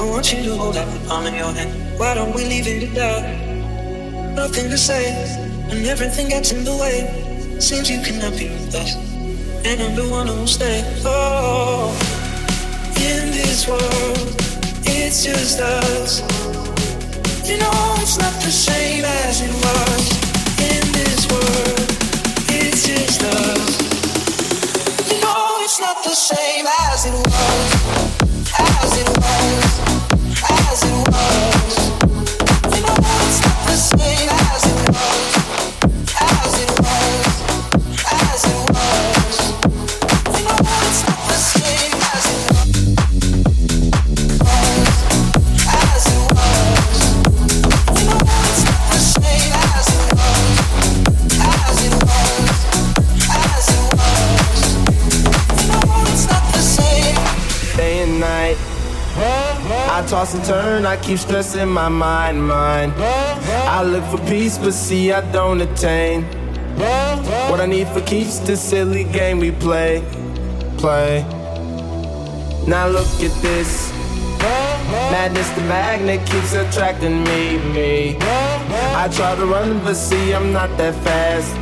I want you to hold out the palm in your hand. Why don't we leave it at that? Nothing to say, and everything gets in the way. Seems you cannot be with us, and I'm the one who'll stay. Oh, in this world, it's just us. You know it's not the same as it was. Toss and turn, I keep stressing my mind, mind. I look for peace, but see I don't attain. What I need for keeps the silly game we play, play. Now look at this. Madness, the magnet keeps attracting me, me. I try to run, but see I'm not that fast.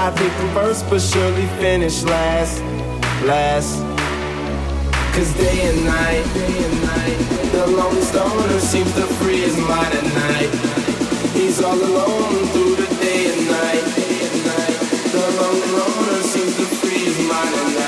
I pick them first, but surely finish last, last. Cause day and night, day and night, the lone stoner seems to free his mind at night. He's all alone through the day and night, day and night. The lone loner seems to free his mind at night,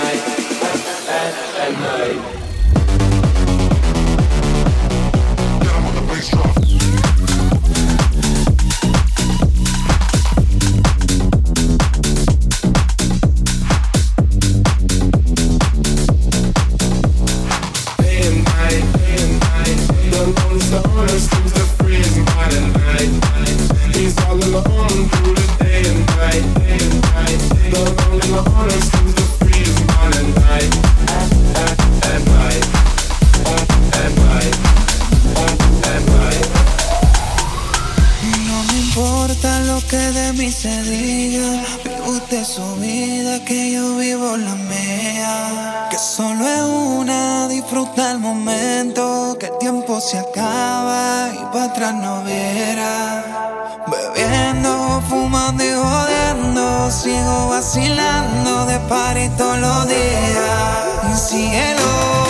de mí se diga. Vive usted su vida, que yo vivo la mía. Que solo es una, disfruta el momento. Que el tiempo se acaba y para atrás no viera. Bebiendo, fumando y jodiendo. Sigo vacilando de party todos los días. Y cielo.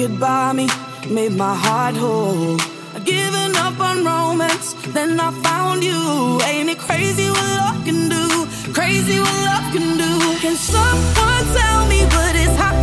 could buy me made my heart whole. I've given up on romance, then I found you. Ain't it crazy what love can do? Crazy what love can do. Can someone tell me what is happening?